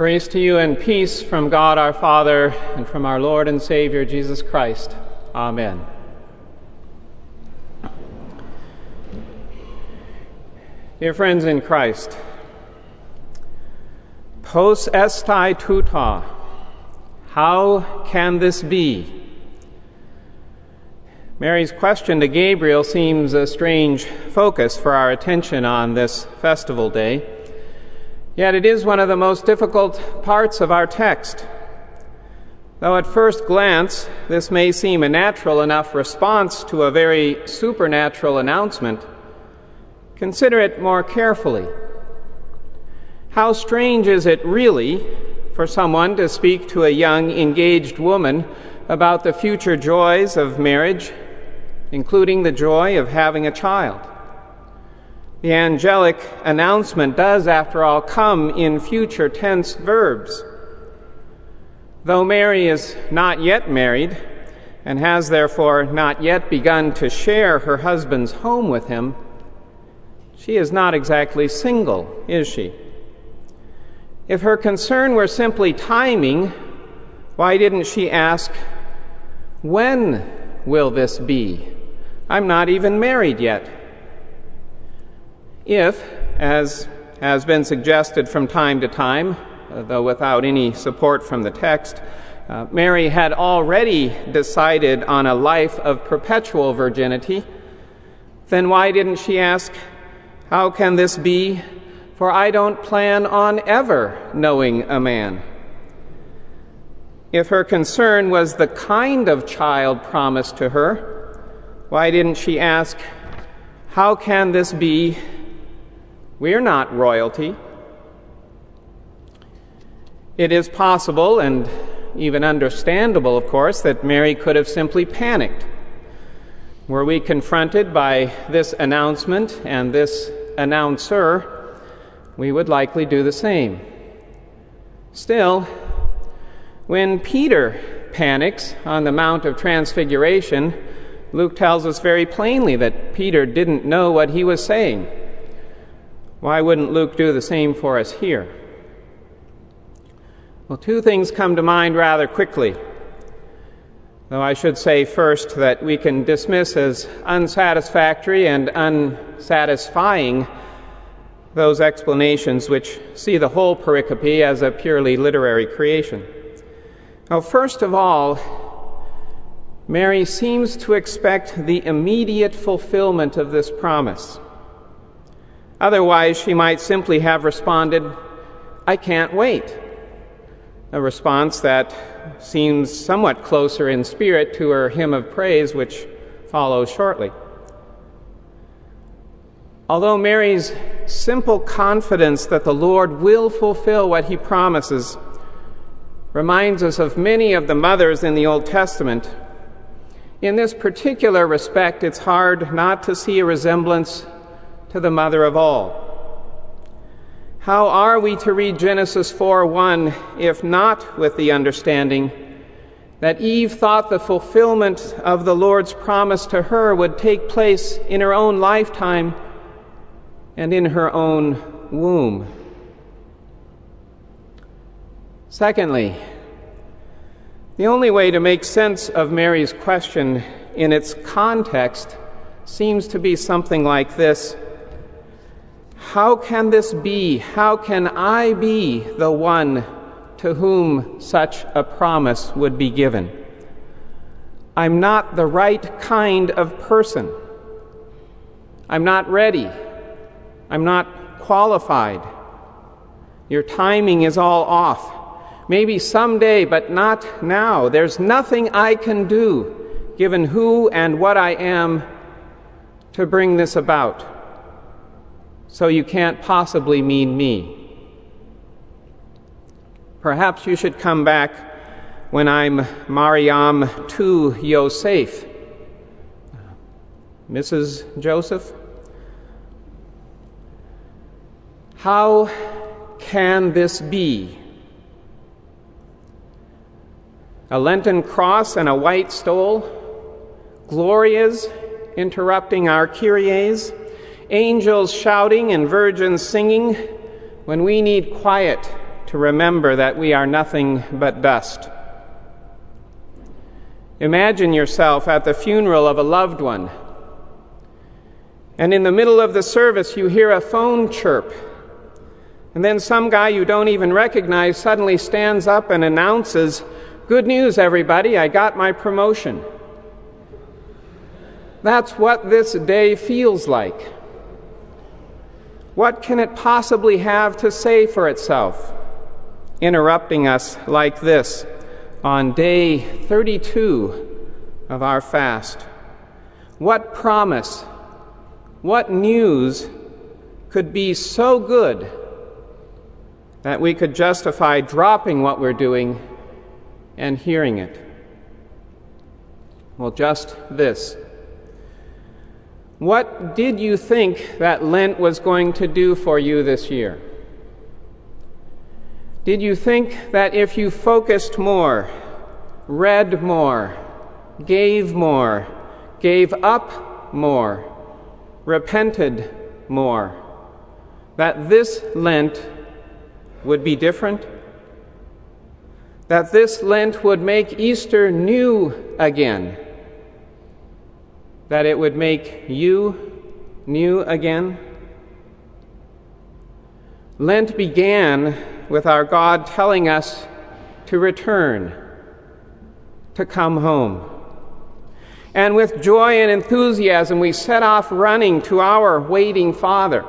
Grace to you and peace from God our Father and from our Lord and Savior Jesus Christ. Amen. Dear friends in Christ, pos estai tuta, how can this be? Mary's question to Gabriel seems a strange focus for our attention on this festival day. Yet it is one of the most difficult parts of our text. Though at first glance this may seem a natural enough response to a very supernatural announcement, consider it more carefully. How strange is it really for someone to speak to a young engaged woman about the future joys of marriage including the joy of having a child. The angelic announcement does, after all, come in future tense verbs. Though Mary is not yet married and has therefore not yet begun to share her husband's home with him, she is not exactly single, is she? If her concern were simply timing, why didn't she ask, When will this be? I'm not even married yet. If, as has been suggested from time to time, uh, though without any support from the text, uh, Mary had already decided on a life of perpetual virginity, then why didn't she ask, How can this be? For I don't plan on ever knowing a man. If her concern was the kind of child promised to her, why didn't she ask, How can this be? We're not royalty. It is possible and even understandable, of course, that Mary could have simply panicked. Were we confronted by this announcement and this announcer, we would likely do the same. Still, when Peter panics on the Mount of Transfiguration, Luke tells us very plainly that Peter didn't know what he was saying. Why wouldn't Luke do the same for us here? Well, two things come to mind rather quickly. Though I should say first that we can dismiss as unsatisfactory and unsatisfying those explanations which see the whole pericope as a purely literary creation. Now, first of all, Mary seems to expect the immediate fulfillment of this promise. Otherwise, she might simply have responded, I can't wait. A response that seems somewhat closer in spirit to her hymn of praise, which follows shortly. Although Mary's simple confidence that the Lord will fulfill what he promises reminds us of many of the mothers in the Old Testament in this particular respect, it's hard not to see a resemblance to the mother of all. How are we to read Genesis 4 1 if not with the understanding that Eve thought the fulfillment of the Lord's promise to her would take place in her own lifetime and in her own womb? Secondly, the only way to make sense of Mary's question in its context seems to be something like this How can this be? How can I be the one to whom such a promise would be given? I'm not the right kind of person. I'm not ready. I'm not qualified. Your timing is all off. Maybe someday, but not now. There's nothing I can do, given who and what I am, to bring this about. So you can't possibly mean me. Perhaps you should come back when I'm Mariam to Yosef. Mrs. Joseph? How can this be? a Lenten cross and a white stole, Glorias interrupting our Kyries, angels shouting and virgins singing when we need quiet to remember that we are nothing but dust. Imagine yourself at the funeral of a loved one, and in the middle of the service, you hear a phone chirp. And then some guy you don't even recognize suddenly stands up and announces, Good news, everybody, I got my promotion. That's what this day feels like. What can it possibly have to say for itself? Interrupting us like this on day 32 of our fast. What promise, what news could be so good that we could justify dropping what we're doing and hearing it? Well, just this. What did you think that Lent was going to do for you this year? Did you think that if you focused more, read more, gave more, gave up more, repented more, that this Lent would be different? That this Lent would make Easter new again? That it would make you new again? Lent began with our God telling us to return, to come home. And with joy and enthusiasm, we set off running to our waiting Father.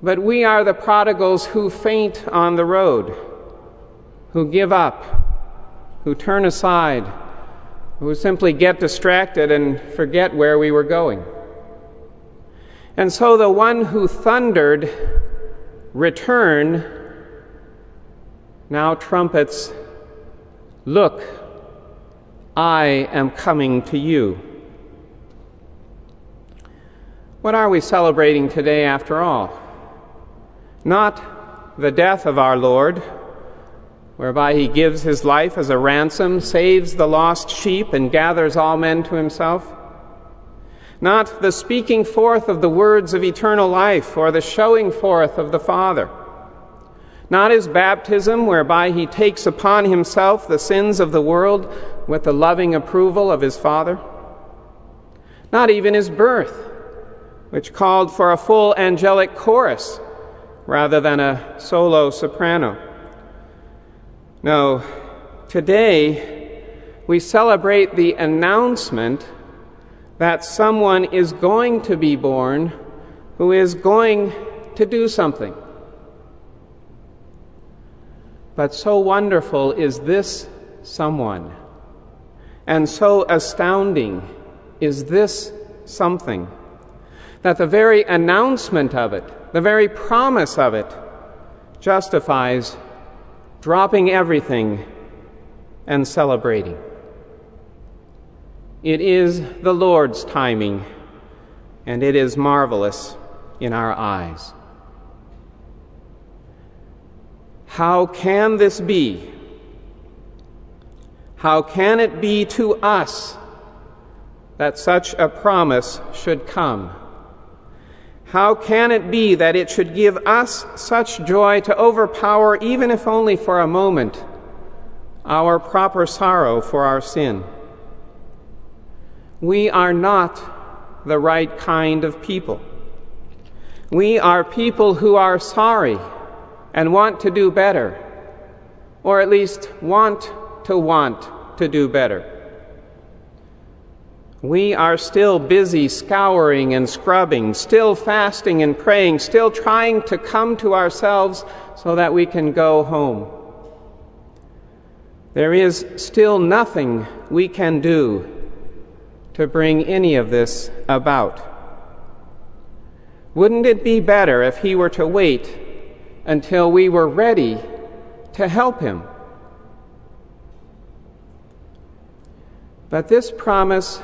But we are the prodigals who faint on the road, who give up, who turn aside who simply get distracted and forget where we were going. And so the one who thundered, Return, now trumpets, Look, I am coming to you. What are we celebrating today, after all? Not the death of our Lord whereby he gives his life as a ransom, saves the lost sheep, and gathers all men to himself? Not the speaking forth of the words of eternal life or the showing forth of the Father. Not his baptism, whereby he takes upon himself the sins of the world with the loving approval of his Father. Not even his birth, which called for a full angelic chorus rather than a solo soprano. No, today we celebrate the announcement that someone is going to be born who is going to do something. But so wonderful is this someone, and so astounding is this something, that the very announcement of it, the very promise of it, justifies dropping everything and celebrating. It is the Lord's timing, and it is marvelous in our eyes. How can this be? How can it be to us that such a promise should come? How can it be that it should give us such joy to overpower, even if only for a moment, our proper sorrow for our sin? We are not the right kind of people. We are people who are sorry and want to do better, or at least want to want to do better. We are still busy scouring and scrubbing, still fasting and praying, still trying to come to ourselves so that we can go home. There is still nothing we can do to bring any of this about. Wouldn't it be better if he were to wait until we were ready to help him? But this promise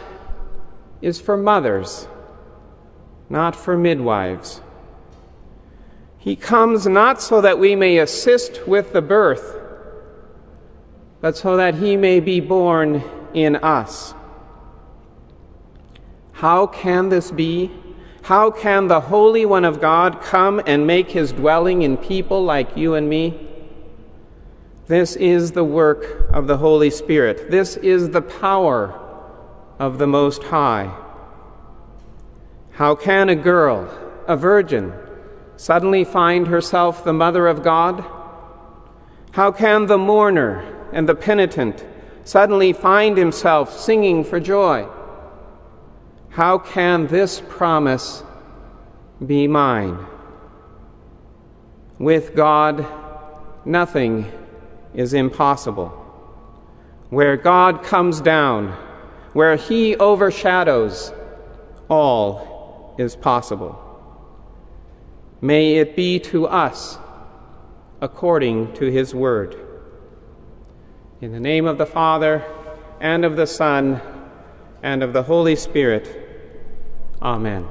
is for mothers, not for midwives. He comes not so that we may assist with the birth, but so that he may be born in us. How can this be? How can the Holy One of God come and make his dwelling in people like you and me? This is the work of the Holy Spirit. This is the power of the Most High. How can a girl, a virgin, suddenly find herself the mother of God? How can the mourner and the penitent suddenly find himself singing for joy? How can this promise be mine? With God, nothing is impossible. Where God comes down, where He overshadows, all is possible. May it be to us according to His word. In the name of the Father, and of the Son, and of the Holy Spirit, Amen.